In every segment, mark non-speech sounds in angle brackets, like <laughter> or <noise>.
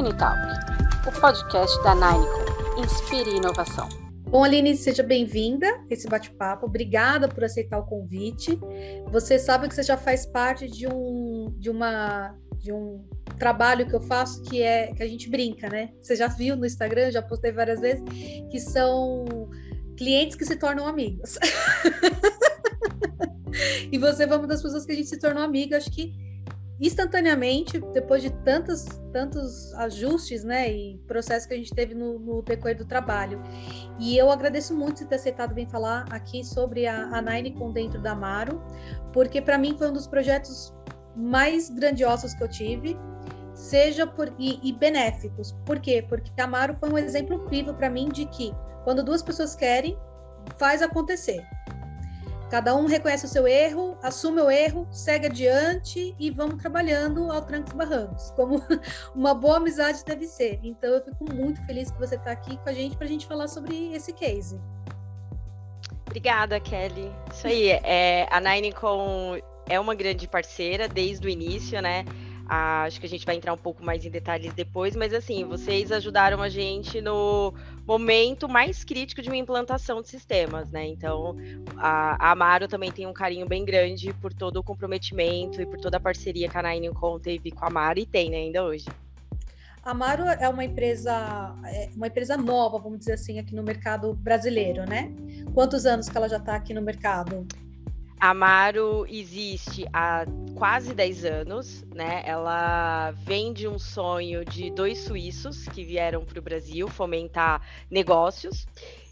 Nine Talk, o podcast da Ninecom. Inspire inovação. Bom, Aline, seja bem-vinda a esse bate-papo. Obrigada por aceitar o convite. Você sabe que você já faz parte de um, de uma, de um trabalho que eu faço que é que a gente brinca, né? Você já viu no Instagram, já postei várias vezes, que são clientes que se tornam amigos. <laughs> e você foi uma das pessoas que a gente se tornou amiga, acho que instantaneamente, depois de tantos, tantos ajustes né, e processos que a gente teve no, no decorrer do trabalho. E eu agradeço muito ter aceitado vir falar aqui sobre a, a Ninecon dentro da Amaro, porque para mim foi um dos projetos mais grandiosos que eu tive, seja por e, e benéficos. Por quê? Porque a Amaro foi um exemplo vivo para mim de que quando duas pessoas querem, faz acontecer. Cada um reconhece o seu erro, assume o erro, segue adiante e vamos trabalhando ao trancos barrancos, como <laughs> uma boa amizade deve ser. Então eu fico muito feliz que você está aqui com a gente para a gente falar sobre esse case. Obrigada, Kelly. Isso aí, é, a Ninecom é uma grande parceira desde o início, né? Acho que a gente vai entrar um pouco mais em detalhes depois, mas assim, vocês ajudaram a gente no momento mais crítico de uma implantação de sistemas, né? Então, a, a Amaro também tem um carinho bem grande por todo o comprometimento e por toda a parceria que a Nine Com teve com a Amaro e tem, né, ainda hoje. A Amaro é uma empresa, é uma empresa nova, vamos dizer assim, aqui no mercado brasileiro, né? Quantos anos que ela já está aqui no mercado? Amaro existe há quase 10 anos, né? Ela vem de um sonho de dois suíços que vieram para o Brasil fomentar negócios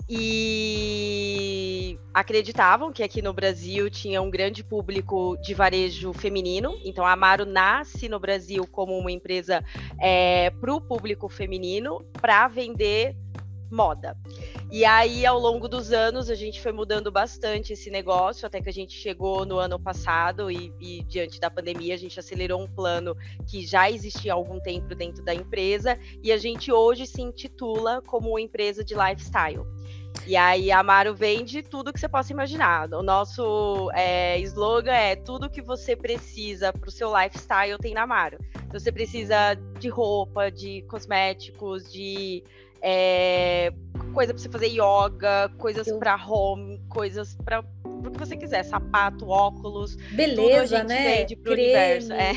e acreditavam que aqui no Brasil tinha um grande público de varejo feminino. Então, a Amaro nasce no Brasil como uma empresa é, para o público feminino para vender moda. E aí, ao longo dos anos, a gente foi mudando bastante esse negócio, até que a gente chegou no ano passado e, e, diante da pandemia, a gente acelerou um plano que já existia há algum tempo dentro da empresa, e a gente hoje se intitula como empresa de lifestyle. E aí a Amaro vende tudo que você possa imaginar. O nosso é, slogan é tudo que você precisa para o seu lifestyle tem na Amaro. Então você precisa de roupa, de cosméticos, de é, coisa para você fazer yoga, coisas para home, coisas para o que você quiser, sapato, óculos, beleza, né? Vende pro universo, é.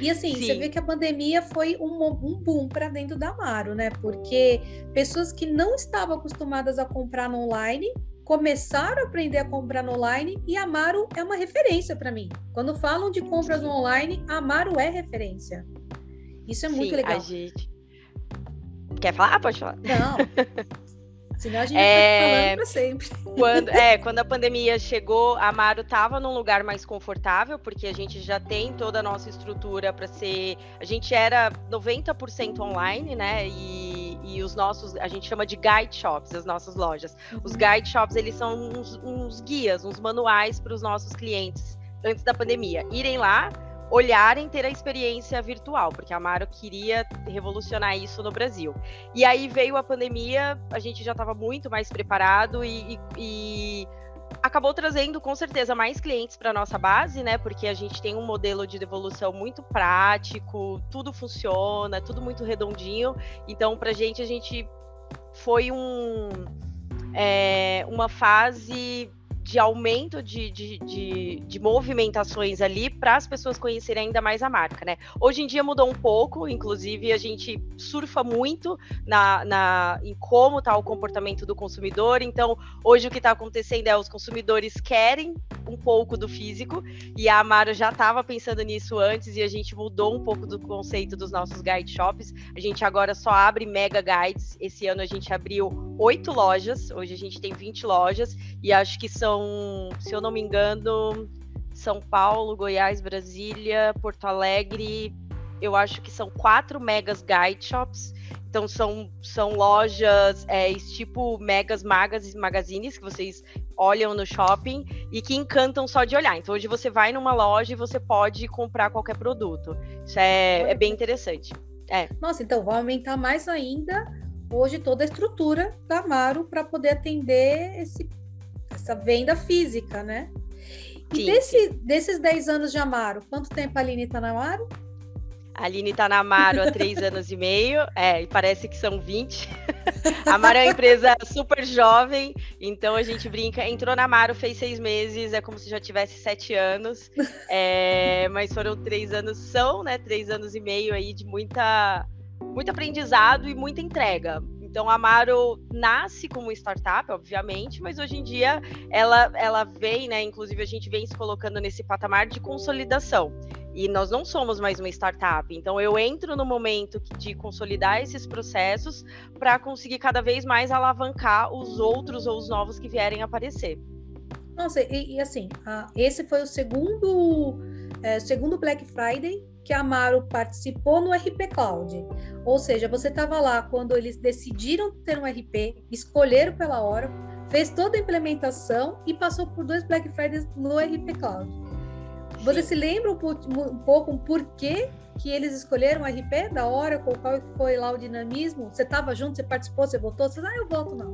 E assim, Sim. você vê que a pandemia foi um, um boom para dentro da Amaro, né? Porque pessoas que não estavam acostumadas a comprar no online começaram a aprender a comprar no online e a Amaro é uma referência para mim. Quando falam de compras no online, a Amaro é referência. Isso é muito Sim, legal. A gente, Quer falar? Pode falar. Não. <laughs> Senão a gente é... vai falando para sempre. Quando, é, quando a pandemia chegou, a Amaro estava num lugar mais confortável, porque a gente já tem toda a nossa estrutura para ser. A gente era 90% online, né? E, e os nossos, a gente chama de guide shops, as nossas lojas. Uhum. Os guide shops, eles são uns, uns guias, uns manuais para os nossos clientes antes da pandemia. Irem lá, olharem ter a experiência virtual, porque a Amaro queria revolucionar isso no Brasil. E aí veio a pandemia, a gente já estava muito mais preparado e, e, e acabou trazendo com certeza mais clientes para nossa base, né? Porque a gente tem um modelo de devolução muito prático, tudo funciona, tudo muito redondinho. Então, para gente, a gente foi um, é, uma fase de aumento de, de, de, de movimentações ali para as pessoas conhecerem ainda mais a marca, né? Hoje em dia mudou um pouco, inclusive a gente surfa muito na, na em como está o comportamento do consumidor. Então, hoje o que está acontecendo é os consumidores querem um pouco do físico e a Amaro já estava pensando nisso antes e a gente mudou um pouco do conceito dos nossos guide shops. A gente agora só abre mega guides. Esse ano a gente abriu oito lojas, hoje a gente tem 20 lojas e acho que são são, se eu não me engano, São Paulo, Goiás, Brasília, Porto Alegre. Eu acho que são quatro megas guide shops. Então são, são lojas é, tipo megas magas magazines que vocês olham no shopping e que encantam só de olhar. Então hoje você vai numa loja e você pode comprar qualquer produto. Isso é, é bem interessante. É. Nossa, então vai aumentar mais ainda hoje toda a estrutura da Amaro para poder atender esse essa venda física, né? E sim, desse, sim. desses 10 anos de Amaro, quanto tempo a Aline está na Amaro? A Aline está na Amaro há três <laughs> anos e meio, é, e parece que são 20. <laughs> a Amaro é uma empresa super jovem, então a gente brinca. Entrou na Amaro, fez seis meses, é como se já tivesse sete anos. É, mas foram três anos, são, né? Três anos e meio aí de muita, muito aprendizado e muita entrega. Então a Amaro nasce como startup, obviamente, mas hoje em dia ela, ela vem, né? Inclusive a gente vem se colocando nesse patamar de consolidação. E nós não somos mais uma startup. Então eu entro no momento de consolidar esses processos para conseguir cada vez mais alavancar os outros ou os novos que vierem aparecer. Nossa, e, e assim, esse foi o segundo, é, segundo Black Friday que a Amaro participou no RP Cloud. Ou seja, você estava lá quando eles decidiram ter um RP, escolheram pela hora, fez toda a implementação e passou por dois Black Fridays no RP Cloud. Você se lembra um, um pouco o porquê que eles escolheram o RP da hora, qual foi lá o dinamismo? Você estava junto, você participou, você votou? Você ah, eu voto não.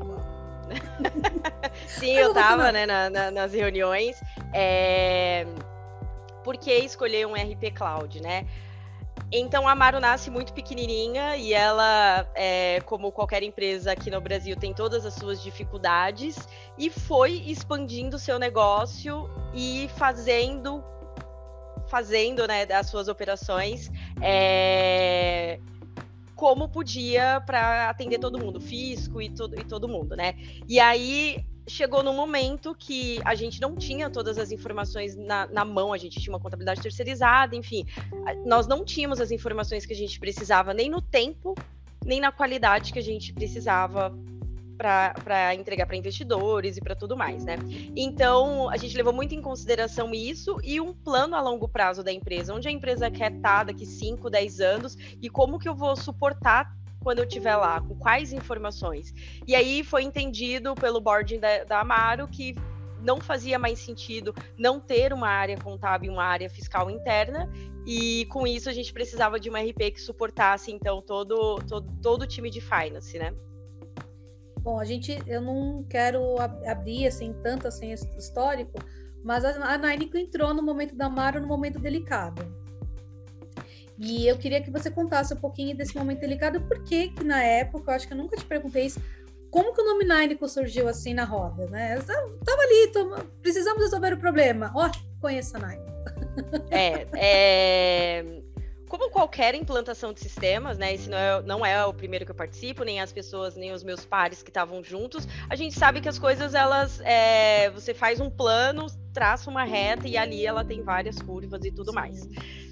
<laughs> Sim, eu estava né, na, na, nas reuniões. É por que escolher um RP Cloud, né? Então a Amaro nasce muito pequenininha e ela, é, como qualquer empresa aqui no Brasil, tem todas as suas dificuldades e foi expandindo seu negócio e fazendo, fazendo, né, as suas operações. É, como podia para atender todo mundo, fisco e todo, e todo mundo, né? E aí chegou num momento que a gente não tinha todas as informações na, na, mão, a gente tinha uma contabilidade terceirizada, enfim, nós não tínhamos as informações que a gente precisava, nem no tempo, nem na qualidade que a gente precisava para entregar para investidores e para tudo mais, né? Então, a gente levou muito em consideração isso e um plano a longo prazo da empresa, onde a empresa quer estar daqui 5, 10 anos e como que eu vou suportar quando eu estiver lá, com quais informações. E aí foi entendido pelo board da, da Amaro que não fazia mais sentido não ter uma área contábil, uma área fiscal interna, e com isso a gente precisava de uma RP que suportasse então todo todo, todo o time de finance, né? Bom, a gente, eu não quero abrir assim tanto assim histórico, mas a Nainico entrou no momento da Amaro no momento delicado. E eu queria que você contasse um pouquinho desse momento delicado, porque que na época, eu acho que eu nunca te perguntei isso, como que o nome Nineco surgiu assim na roda, né? Tava ali, precisamos resolver o problema. Ó, oh, conheça Nine. É, é, como qualquer implantação de sistemas, né? Esse não é, não é o primeiro que eu participo, nem as pessoas, nem os meus pares que estavam juntos. A gente sabe que as coisas, elas. É, você faz um plano, traça uma reta e ali ela tem várias curvas e tudo mais.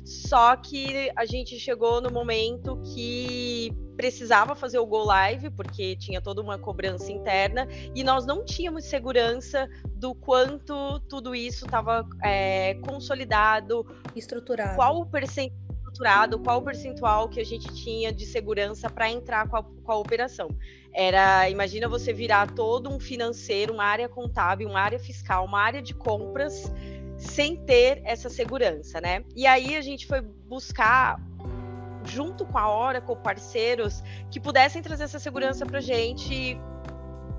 Só que a gente chegou no momento que precisava fazer o Go Live, porque tinha toda uma cobrança interna, e nós não tínhamos segurança do quanto tudo isso estava é, consolidado, estruturado. Qual o percentual estruturado, qual o percentual que a gente tinha de segurança para entrar com a, com a operação. Era, imagina você virar todo um financeiro, uma área contábil, uma área fiscal, uma área de compras sem ter essa segurança, né? E aí a gente foi buscar junto com a Oracle parceiros que pudessem trazer essa segurança para gente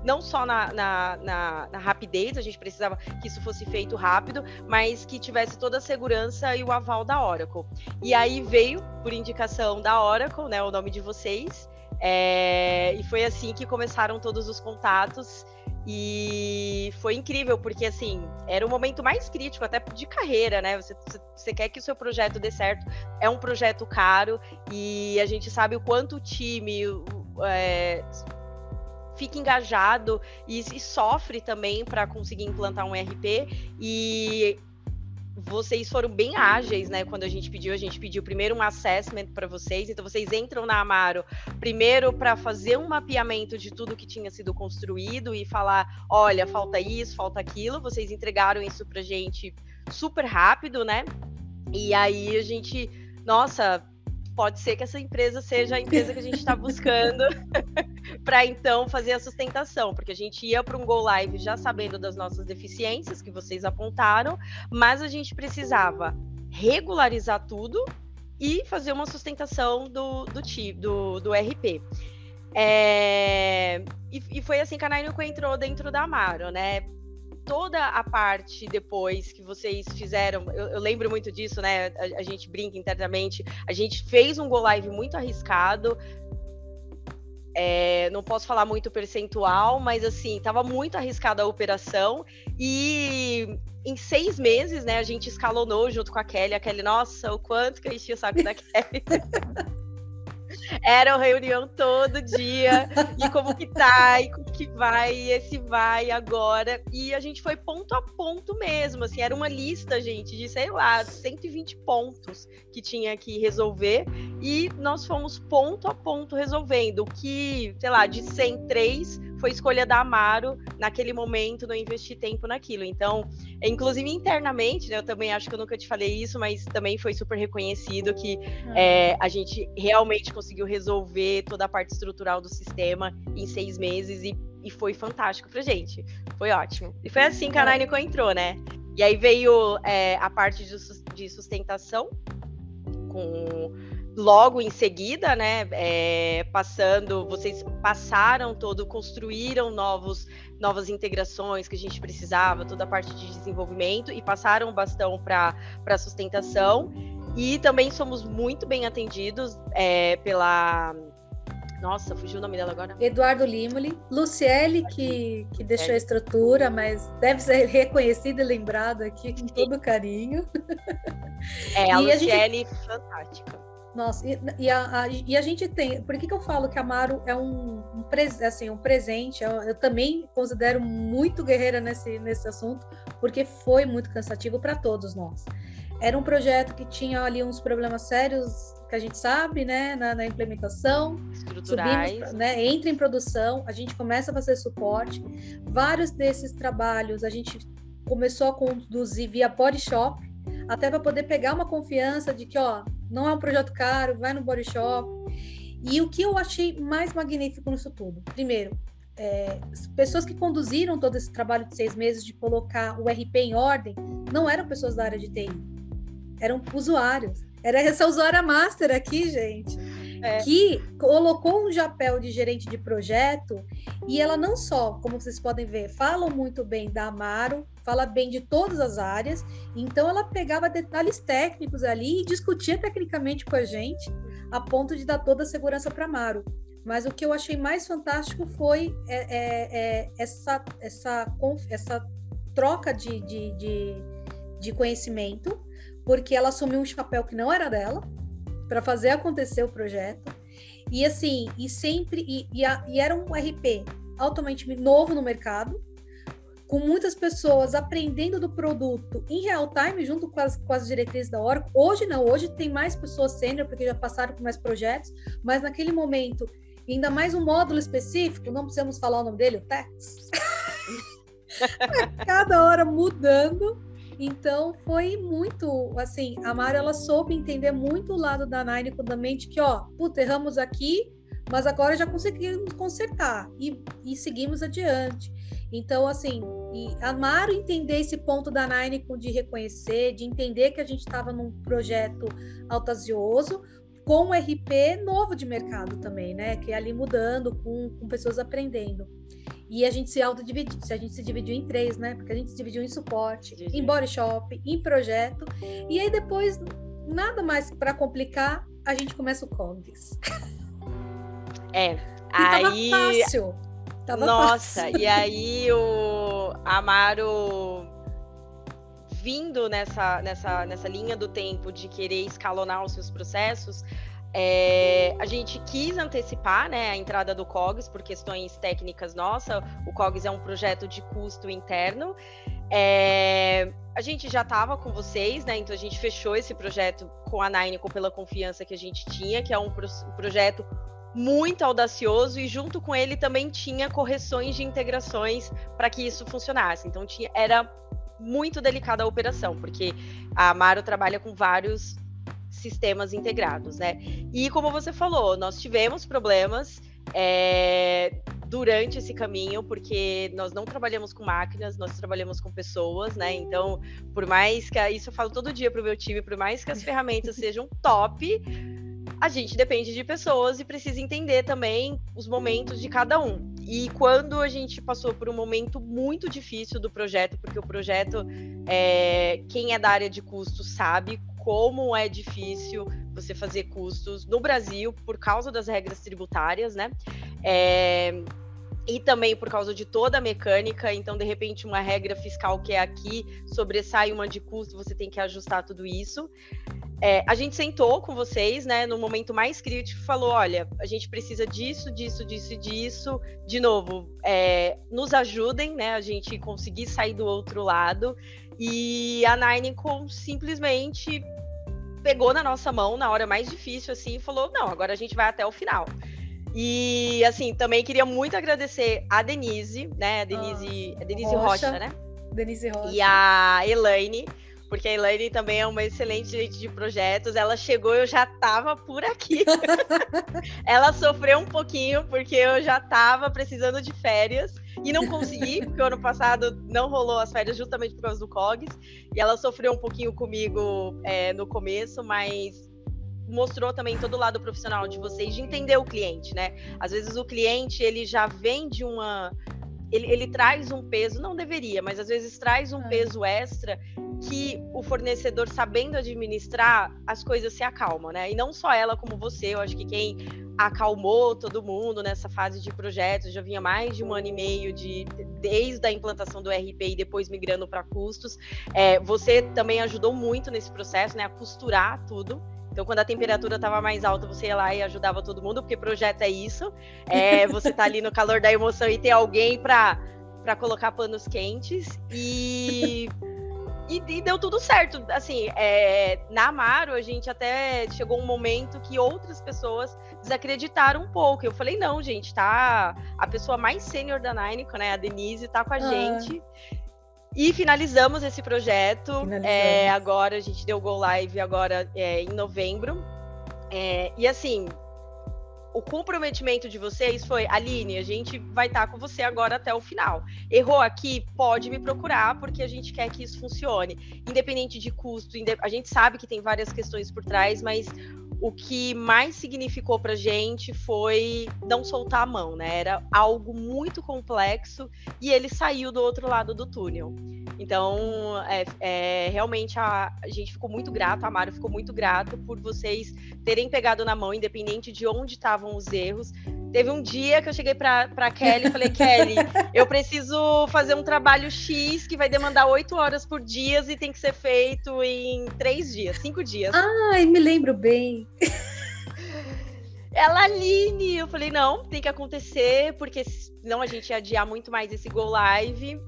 não só na, na, na, na, rapidez, a gente precisava que isso fosse feito rápido, mas que tivesse toda a segurança e o aval da Oracle. E aí veio, por indicação da Oracle, né, o nome de vocês, é, e foi assim que começaram todos os contatos. E foi incrível, porque assim, era o momento mais crítico, até de carreira, né? Você, você quer que o seu projeto dê certo, é um projeto caro, e a gente sabe o quanto o time é, fica engajado e, e sofre também para conseguir implantar um RP. E vocês foram bem ágeis, né? Quando a gente pediu, a gente pediu primeiro um assessment para vocês. Então vocês entram na Amaro primeiro para fazer um mapeamento de tudo que tinha sido construído e falar, olha, falta isso, falta aquilo. Vocês entregaram isso para gente super rápido, né? E aí a gente, nossa, pode ser que essa empresa seja a empresa que a gente está buscando <laughs> para então fazer a sustentação, porque a gente ia para um Go Live já sabendo das nossas deficiências que vocês apontaram, mas a gente precisava regularizar tudo e fazer uma sustentação do, do, do, do RP. É, e, e, foi assim que a Nainoco entrou dentro da Amaro, né? Toda a parte depois que vocês fizeram, eu, eu lembro muito disso, né? A, a, gente brinca internamente. A gente fez um go live muito arriscado. É, não posso falar muito percentual, mas assim, estava muito arriscada a operação. E em seis meses, né, a gente escalonou junto com a Kelly. A Kelly, nossa, o quanto que eu enchi o saco da Kelly. <laughs> Era reunião todo dia, e como que tá, e como que vai, e esse vai agora. E a gente foi ponto a ponto mesmo, assim, era uma lista, gente, de, sei lá, 120 pontos que tinha que resolver, e nós fomos ponto a ponto resolvendo, o que, sei lá, de 103 foi escolha da Amaro naquele momento, não investir tempo naquilo. Então, inclusive internamente, né, eu também acho que eu nunca te falei isso, mas também foi super reconhecido que uhum. é, a gente realmente conseguiu resolver toda a parte estrutural do sistema em seis meses e, e foi fantástico pra gente. Foi ótimo. E foi assim que a Nineco entrou, né? E aí veio é, a parte de sustentação com logo em seguida, né, é, passando, vocês passaram todo, construíram novos, novas integrações que a gente precisava, toda a parte de desenvolvimento e passaram o bastão para a sustentação. E também somos muito bem atendidos é, pela nossa, fugiu o nome dela agora. Eduardo Limoli. Luciele, que, que deixou a estrutura, mas deve ser reconhecida e lembrada aqui com todo carinho. É, a e Luciele, a gente... fantástica. Nossa, e, e, a, a, e, a, gente tem. Por que, que eu falo que a Amaro é um, um, assim, um presente? Eu, eu, também considero muito guerreira nesse, nesse assunto, porque foi muito cansativo para todos nós. Era um projeto que tinha ali uns problemas sérios que a gente sabe, né, na, na implementação. Estruturais. Subimos, né, entra em produção, a gente começa a fazer suporte. Vários desses trabalhos a gente começou a conduzir via Body Shop, até para poder pegar uma confiança de que, ó, não é um projeto caro, vai no body shop. E o que eu achei mais magnífico nisso tudo? Primeiro, é, pessoas que conduziram todo esse trabalho de seis meses de colocar o RP em ordem não eram pessoas da área de TI, eram usuários. Era essa usuária master aqui, gente é. que colocou um chapéu de gerente de projeto e ela não só, como vocês podem ver, falam muito bem da Amaro, fala bem de todas as áreas, então ela pegava detalhes técnicos ali e discutia tecnicamente com a gente, a ponto de dar toda a segurança para Amaro. Mas o que eu achei mais fantástico foi é, é, é essa, essa, essa troca de, de, de, de conhecimento, porque ela assumiu um chapéu que não era dela, para fazer acontecer o projeto. E assim, e sempre, e, e, a, e, era um RP altamente novo no mercado, com muitas pessoas aprendendo do produto em real time, junto com as, com as diretrizes da Oracle. Hoje não, hoje tem mais pessoas sênior, porque já passaram por mais projetos, mas naquele momento, ainda mais um módulo específico, não precisamos falar o nome dele, o TEX. <laughs> Cada hora mudando então foi muito, assim, a Mara ela soube entender muito o lado da Nine da mente que, ó, puta, erramos aqui, mas agora já conseguimos consertar e, e seguimos adiante. Então, assim, amar entender esse ponto da Nine de reconhecer, de entender que a gente estava num projeto audacioso, com um RP novo de mercado também, né? Que é ali mudando, com, com pessoas aprendendo. E a gente se autodividiu, a gente se dividiu em três, né? Porque a gente se dividiu em suporte, em body shop, em projeto. E aí depois, nada mais para complicar, a gente começa o Cogs. É. Aí... tava fácil. Tava Nossa, fácil. e aí o Amaro vindo nessa, nessa, nessa linha do tempo de querer escalonar os seus processos, é, a gente quis antecipar né, a entrada do COGS por questões técnicas nossa. O COGS é um projeto de custo interno. É, a gente já estava com vocês, né? Então a gente fechou esse projeto com a Nineco pela confiança que a gente tinha, que é um, pro, projeto muito audacioso e junto com ele também tinha correções de integrações para que isso funcionasse. Então tinha, era muito delicada a operação, porque a Amaro trabalha com vários sistemas integrados, né? E como você falou, nós tivemos problemas é, durante esse caminho, porque nós não trabalhamos com máquinas, nós trabalhamos com pessoas, né? Então, por mais que isso eu falo todo dia para o meu time, por mais que as ferramentas <laughs> sejam top, a gente depende de pessoas e precisa entender também os momentos de cada um. E quando a gente passou por um momento muito difícil do projeto, porque o projeto, é, quem é da área de custos sabe como é difícil você fazer custos no Brasil por causa das regras tributárias, né? É, e também por causa de toda a mecânica. Então, de repente, uma regra fiscal que é aqui sobressai uma de custo, você tem que ajustar tudo isso. É, a gente sentou com vocês, né, no momento mais crítico, falou: olha, a gente precisa disso, disso, disso e disso. De novo, é, nos ajudem, né, a gente conseguir sair do outro lado. E a Ninecom simplesmente pegou na nossa mão na hora mais difícil, assim, e falou: não, agora a gente vai até o final. E, assim, também queria muito agradecer a Denise, né? A Denise, a Denise Rocha, Rocha, né? Denise Rocha. E a Elaine, porque a Elaine também é uma excelente gerente de projetos. Ela chegou, eu já estava por aqui. <laughs> ela sofreu um pouquinho, porque eu já estava precisando de férias e não consegui, <laughs> porque o ano passado não rolou as férias justamente por causa do COGS. E ela sofreu um pouquinho comigo é, no começo, mas mostrou também todo o lado profissional de vocês de entender o cliente, né? Às vezes o cliente ele já vem de uma ele, ele traz um peso, não deveria, mas às vezes traz um é. peso extra que o fornecedor sabendo administrar, as coisas se acalmam, né? E não só ela como você, eu acho que quem acalmou todo mundo nessa fase de projetos, já vinha mais de um ano e meio de desde a implantação do RP e depois migrando para custos. É, você também ajudou muito nesse processo, né? A costurar tudo. Então, quando a temperatura estava mais alta, você ia lá e ajudava todo mundo, porque projeto é isso. É <laughs> você tá ali no calor da emoção e ter alguém para para colocar panos quentes e, e, e deu tudo certo. Assim, é, na Amaro, a gente até chegou um momento que outras pessoas desacreditaram um pouco. Eu falei, não, gente, tá. A pessoa mais sênior da Nine, né? A Denise, tá com a ah. gente. E finalizamos esse projeto. É, agora a gente deu Go Live agora é, em novembro. É, e assim, o comprometimento de vocês foi, Aline, a gente vai estar tá com você agora até o final. Errou aqui, pode me procurar, porque a gente quer que isso funcione. Independente de custo, a gente sabe que tem várias questões por trás, mas o que mais significou para gente foi não soltar a mão, né? Era algo muito complexo e ele saiu do outro lado do túnel. Então, é, é, realmente a, a, gente ficou muito grato, a Mário ficou muito grato por vocês terem pegado na mão, independente de onde estavam os erros. Teve um dia que eu cheguei para Kelly e falei, Kelly, <laughs> eu preciso fazer um trabalho X que vai demandar oito horas por dia e tem que ser feito em três dias, cinco dias. Ai, me lembro bem. <laughs> Ela, Aline, eu falei, não, tem que acontecer, porque senão a gente ia adiar muito mais esse Go Live.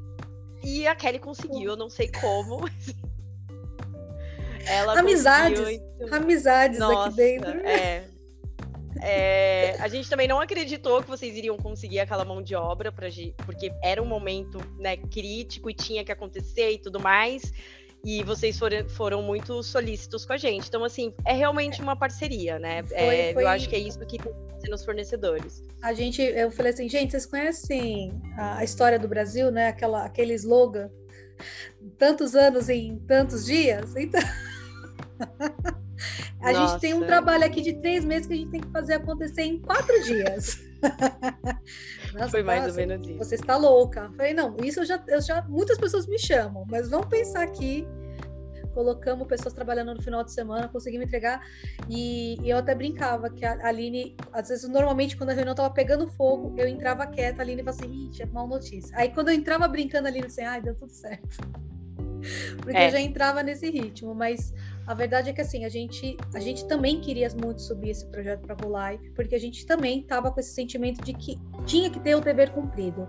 E a Kelly conseguiu, eu não sei como. <laughs> Ela amizades, então... amizades Nossa, aqui dentro. É, é, a gente também não acreditou que vocês iriam conseguir aquela mão de obra, pra, porque era um momento né, crítico e tinha que acontecer e tudo mais. E vocês foram, foram muito solícitos com a gente. Então, assim, é realmente uma parceria, né? Foi, é, foi... Eu acho que é isso que tem que ser nos fornecedores. A gente, eu falei assim, gente, vocês conhecem a, história do Brasil, né? Aquela, aquele slogan, tantos anos em tantos dias? Então. <laughs> A Nossa. gente tem um trabalho aqui de três meses que a gente tem que fazer acontecer em quatro dias. <laughs> Nossa, Foi mais ou menos isso. Você está louca. Eu falei, não, isso eu já, eu já. Muitas pessoas me chamam, mas vamos pensar aqui. Colocamos pessoas trabalhando no final de semana, conseguimos entregar. E, e eu até brincava que a Aline, às vezes, normalmente, quando a reunião estava pegando fogo, eu entrava quieta, a Aline falava assim, ih, tinha mal notícia. Aí quando eu entrava brincando, a Aline assim, ai, deu tudo certo. <laughs> Porque é. eu já entrava nesse ritmo, mas a verdade é que assim, a gente, a gente também queria muito subir esse projeto para Go Live, porque a gente também estava com esse sentimento de que tinha que ter o dever cumprido.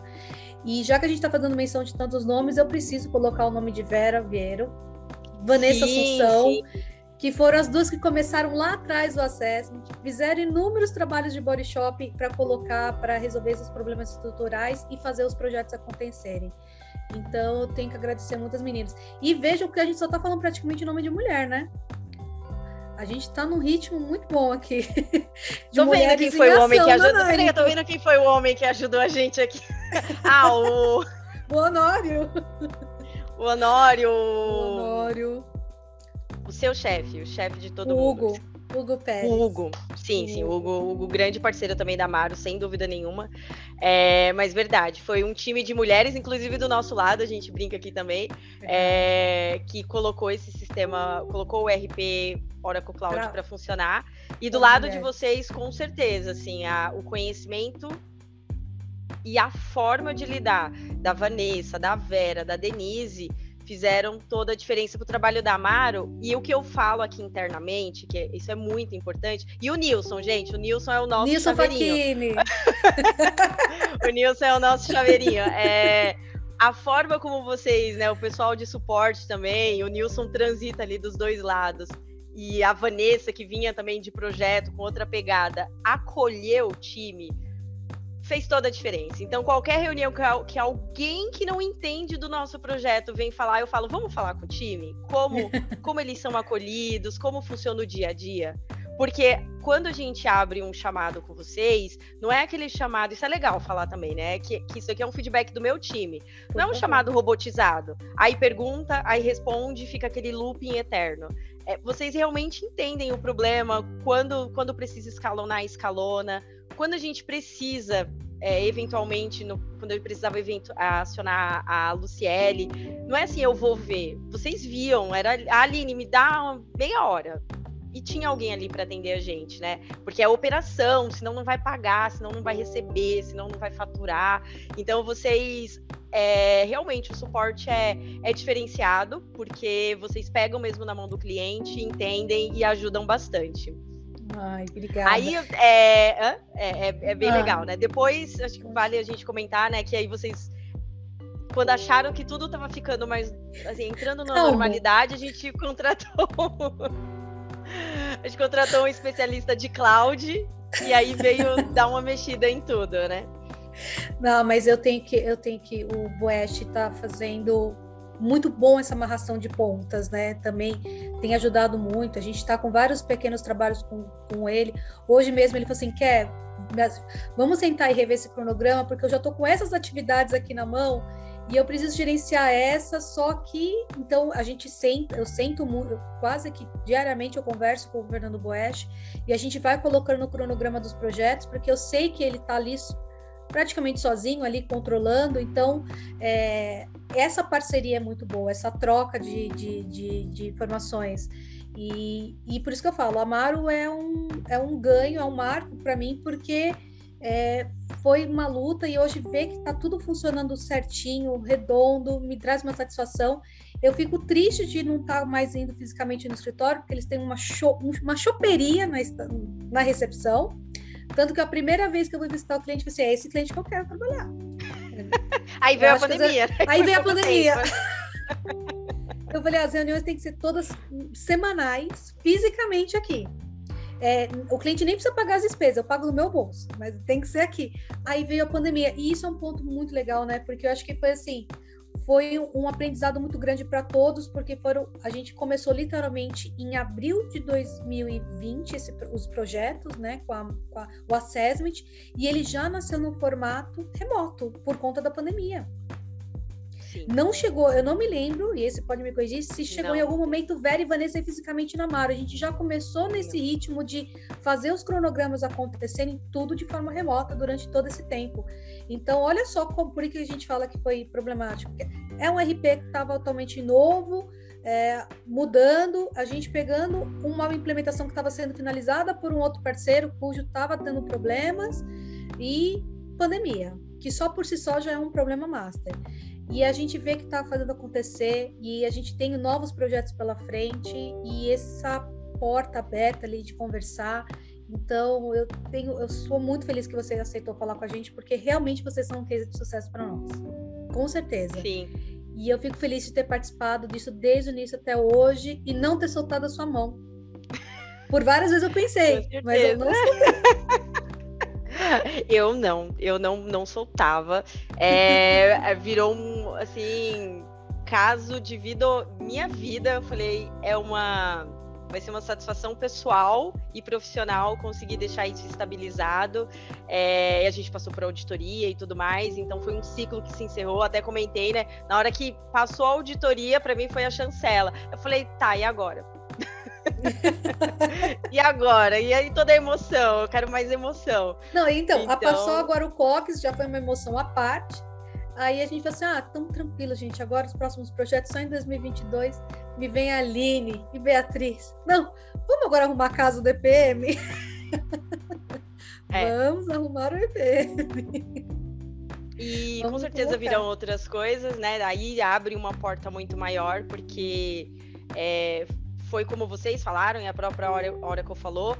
E já que a gente está fazendo menção de tantos nomes, eu preciso colocar o nome de Vera Vieiro, Vanessa sim, Assunção, sim. que foram as duas que começaram lá atrás do Assessment, fizeram inúmeros trabalhos de body shop para colocar, para resolver esses problemas estruturais e fazer os projetos acontecerem. Então eu tenho que agradecer muitas meninas. E vejam que a gente só tá falando praticamente nome de mulher, né? A gente tá num ritmo muito bom aqui. <laughs> tô vendo quem foi o homem que ajudou. Peraí, tô vendo quem foi o homem que ajudou a gente aqui. <laughs> ah, o. O Honório. O Honório. O Honório. O seu chefe, o chefe de todo o mundo. Hugo. Hugo Pérez. O Hugo, sim, sim, o Hugo, Hugo, grande parceiro também da Amaro, sem dúvida nenhuma. É, mas verdade, foi um time de mulheres, inclusive do nosso lado, a gente brinca aqui também, é, que colocou esse sistema, colocou o RP Oracle Cloud para funcionar. E do lado de vocês, com certeza, assim, a, o conhecimento e a forma de lidar da Vanessa, da Vera, da Denise fizeram toda a diferença para o trabalho da Amaro. E o que eu falo aqui internamente, que é, isso é muito importante. E o Nilson, gente, o Nilson é o nosso Nilson chaveirinho. <laughs> o Nilson é o nosso chaveirinho. É, a forma como vocês, né, o pessoal de suporte também, o Nilson transita ali dos dois lados. E a Vanessa, que vinha também de projeto com outra pegada, acolheu o time fez toda a diferença. Então, qualquer reunião que alguém que não entende do nosso projeto vem falar, eu falo, vamos falar com o time? Como, <laughs> como eles são acolhidos, como funciona o dia a dia? Porque quando a gente abre um chamado com vocês, não é aquele chamado, isso é legal falar também, né? Que, que isso aqui é um feedback do meu time. Não é um chamado robotizado. Aí pergunta, aí responde, fica aquele looping eterno. É, vocês realmente entendem o problema, quando, quando precisa escalonar, escalona quando a gente precisa, é, eventualmente, no, quando eu precisava evento, acionar a Luciele, não é assim, eu vou ver. Vocês viam, era a Aline, me dá meia hora. E tinha alguém ali para atender a gente, né? Porque é operação, senão não vai pagar, senão não vai receber, senão não vai faturar. Então, vocês é, realmente o suporte é, é diferenciado, porque vocês pegam mesmo na mão do cliente, entendem e ajudam bastante. Ai, obrigada. Aí é, é, é, é bem ah. legal, né? Depois, acho que vale a gente comentar, né? Que aí vocês, quando acharam que tudo tava ficando mais, assim, entrando na Não. normalidade, a gente contratou. <laughs> a gente contratou um especialista de cloud e aí veio dar uma mexida em tudo, né? Não, mas eu tenho que, eu tenho que, o Boeste tá fazendo muito bom essa amarração de pontas, né? Também tem ajudado muito. A gente está com vários pequenos trabalhos com, com ele. Hoje mesmo ele falou assim: quer, vamos sentar e rever esse cronograma, porque eu já estou com essas atividades aqui na mão e eu preciso gerenciar essa, só que então a gente senta, eu sento muito, quase que diariamente eu converso com o Fernando Boesch e a gente vai colocando no cronograma dos projetos, porque eu sei que ele está ali praticamente sozinho ali controlando. Então, é, essa parceria é muito boa, essa troca de, de, de, de informações. E, e, por isso que eu falo, Amaro é um, é um ganho, é um marco para mim, porque é, foi uma luta e hoje ver que está tudo funcionando certinho, redondo, me traz uma satisfação. Eu fico triste de não estar tá mais indo fisicamente no escritório, porque eles têm uma, cho uma choperia na, na recepção. Tanto que a primeira vez que eu fui visitar o cliente, eu falei assim, é esse cliente que eu quero trabalhar. <laughs> Aí veio a pandemia. Né? Aí veio a pandemia. <laughs> eu falei, as reuniões têm que ser todas semanais, fisicamente aqui. É, o cliente nem precisa pagar as despesas, eu pago no meu bolso, mas tem que ser aqui. Aí veio a pandemia, e isso é um ponto muito legal, né? Porque eu acho que foi assim, foi um aprendizado muito grande para todos, porque foram, a gente começou literalmente em abril de 2020 esse, os projetos, né, com, a, com a, o assessment, e ele já nasceu no formato remoto por conta da pandemia. Sim. Não chegou, eu não me lembro, e esse pode me corrigir, se chegou não. em algum momento Vera e Vanessa fisicamente na Mara. A gente já começou nesse ritmo de fazer os cronogramas acontecerem tudo de forma remota durante todo esse tempo. Então, olha só como, por que a gente fala que foi problemático. É um RP que estava totalmente novo, é, mudando, a gente pegando uma implementação que estava sendo finalizada por um outro parceiro cujo estava tendo problemas e pandemia, que só por si só já é um problema master. E a gente vê que está fazendo acontecer e a gente tem novos projetos pela frente e essa porta aberta ali de conversar. Então, eu tenho, eu sou muito feliz que você aceitou falar com a gente, porque realmente vocês são um case de sucesso para nós. Com certeza. Sim. E eu fico feliz de ter participado disso desde o início até hoje e não ter soltado a sua mão. Por várias vezes eu pensei, mas eu não soltei. <laughs> <laughs> eu não, eu não, não soltava. É, virou um, assim, caso de vida, minha vida, eu falei, é uma, vai ser uma satisfação pessoal e profissional conseguir deixar isso estabilizado. É, a gente passou por auditoria e tudo mais, então foi um ciclo que se encerrou. Até comentei, né? Na hora que passou a auditoria, para mim foi a chancela. Eu falei, tá, e agora? E agora? E aí toda a emoção, eu quero mais emoção. Não, então, então... passou agora o Cox, já foi uma emoção à parte. Aí a gente falou assim: ah, tão tranquilo, gente. Agora os próximos projetos só em 2022. Me vem a Aline e Beatriz. Não, vamos agora arrumar a casa do EPM. É. Vamos arrumar o EPM. E vamos com certeza colocar. virão outras coisas, né? Aí abre uma porta muito maior, porque é, foi como vocês falaram, e a própria Oracle falou,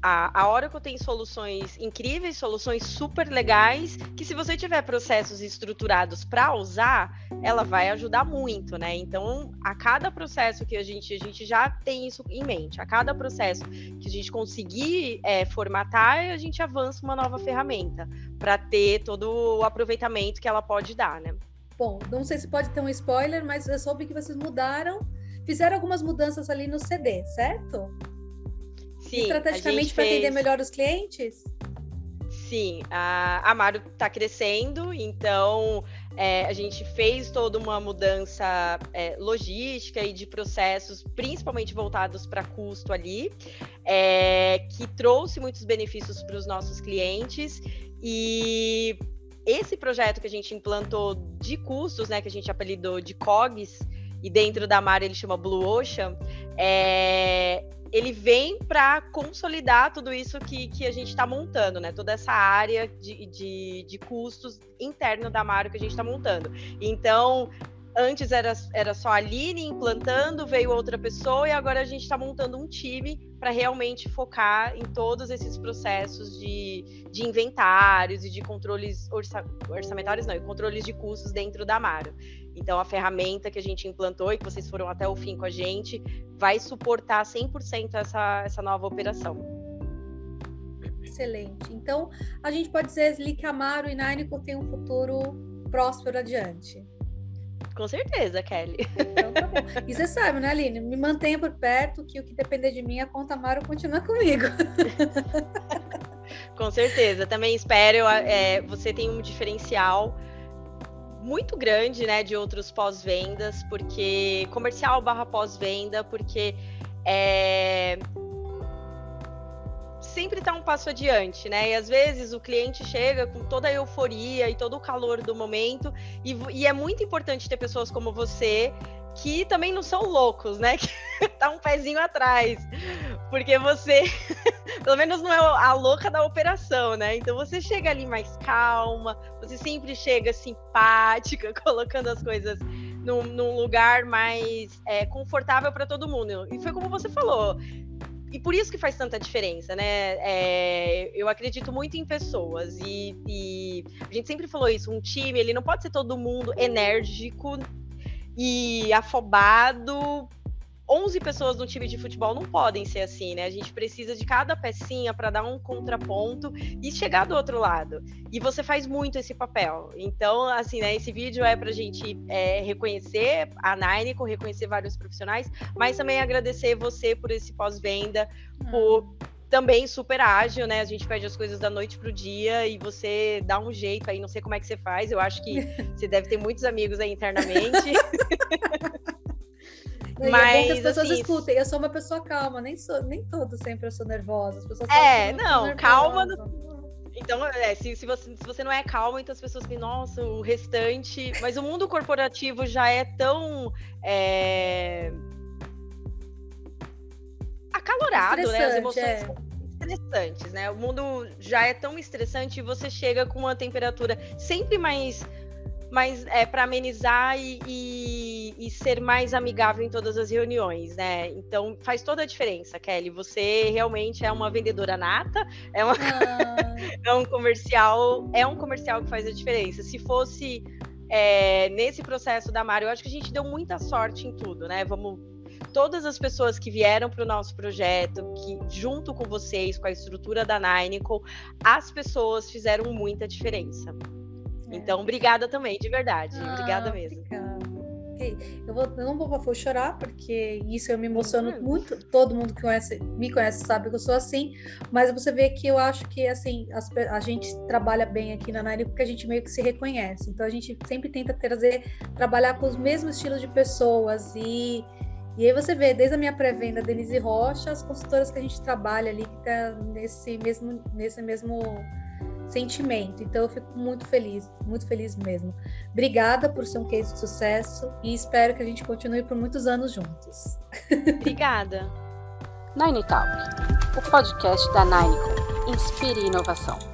a, a Oracle tem soluções incríveis, soluções super legais, que se você tiver processos estruturados para usar, ela vai ajudar muito, né? Então, a cada processo que a gente, a gente já tem isso em mente, a cada processo que a gente conseguir é, formatar, a gente avança uma nova ferramenta para ter todo o aproveitamento que ela pode dar, né? Bom, não sei se pode ter um spoiler, mas eu soube que vocês mudaram, fizeram algumas mudanças ali no CD, certo? Sim, estrategicamente para fez... atender melhor os clientes? Sim, a Amaro está crescendo, então é, a gente fez toda uma mudança é, logística e de processos, principalmente voltados para custo ali, é, que trouxe muitos benefícios para os nossos clientes. E esse projeto que a gente implantou de custos, né, que a gente apelidou de COGS, e dentro da Amaro ele chama Blue Ocean, é, ele vem para consolidar tudo isso que, que a gente está montando, né? Toda essa área de, de, de custos interno da marca que a gente está montando. Então, antes era, era só a Aline implantando, veio outra pessoa e agora a gente está montando um time para realmente focar em todos esses processos de, de inventários e de controles orça, orçamentários, não, e controles de custos dentro da Amaro. Então, a ferramenta que a gente implantou e que vocês foram até o fim com a gente vai suportar 100% essa, essa nova operação. Excelente. Então, a gente pode dizer que Amaro e Nainico têm um futuro próspero adiante. Com certeza, Kelly. Então, tá <laughs> e você sabe, né, Aline? Me mantenha por perto, que o que depender de mim, a conta Amaro continua comigo. <laughs> Com certeza. Também espero, é, você tem um diferencial muito grande, né, de outros pós-vendas, porque comercial barra pós-venda, porque é, sempre está um passo adiante, né? E às vezes o cliente chega com toda a euforia e todo o calor do momento, e, e é muito importante ter pessoas como você que também não são loucos, né? <laughs> Que tá um pezinho atrás. Porque você, <laughs> pelo menos não é a louca da operação, né? Então você chega ali mais calma, você sempre chega simpática, <laughs> colocando as coisas num, num lugar mais é, confortável para todo mundo. E foi como você falou. E por isso que faz tanta diferença, né? É, eu acredito muito em pessoas e, e a gente sempre falou isso. Um time, ele não pode ser todo mundo enérgico e afobado 11 pessoas no time de futebol não podem ser assim, né? A gente precisa de cada pecinha para dar um contraponto e chegar do outro lado. E você faz muito esse papel. Então, assim, né? Esse vídeo é para a gente é, reconhecer a Nineco, reconhecer vários profissionais, mas também agradecer você por esse pós-venda, por ah. também super ágil, né? A gente pede as coisas da noite pro dia e você dá um jeito aí, não sei como é que você faz, eu acho que <laughs> você deve ter muitos amigos aí internamente. <laughs> Mas, é bom que as pessoas assim, escutem. Eu sou uma pessoa calma, nem sou, nem todo sempre eu sou nervosa. As pessoas é, não, calma. No... Então, é, se, se, você, se você não é calma, então as pessoas pensam, nossa, o restante. <laughs> Mas o mundo corporativo já é tão. É... acalorado, né? As emoções. É estressantes, né? O mundo já é tão estressante e você chega com uma temperatura sempre mais mas é para amenizar e, e, e, ser mais amigável em todas as reuniões, né? Então faz toda a diferença, Kelly. Você realmente é uma vendedora nata, é, uma... ah. <laughs> é um comercial, é um comercial que faz a diferença. Se fosse é, nesse processo da Mário, eu acho que a gente deu muita sorte em tudo, né? Vamos todas as pessoas que vieram para o nosso projeto, que junto com vocês, com a estrutura da Nineco, as pessoas fizeram muita diferença. Então, obrigada também, de verdade. Ah, obrigada mesmo. Obrigada. Eu, vou, eu não vou, vou chorar, porque isso eu me emociono uhum. muito. Todo mundo que conhece, me conhece sabe que eu sou assim. Mas você vê que eu acho que assim as, a gente trabalha bem aqui na Nine porque a gente meio que se reconhece. Então a gente sempre tenta trazer, trabalhar com os mesmos estilos de pessoas e E aí você vê, desde a minha pré-venda, Denise Rocha, as consultoras que a gente trabalha ali, que tá nesse mesmo, nesse mesmo sentimento. Então eu fico muito feliz, muito feliz mesmo. Obrigada por ser um case de sucesso e espero que a gente continue por muitos anos juntos. Obrigada. Nine Talk, o podcast da Ninecom. Inspire inovação.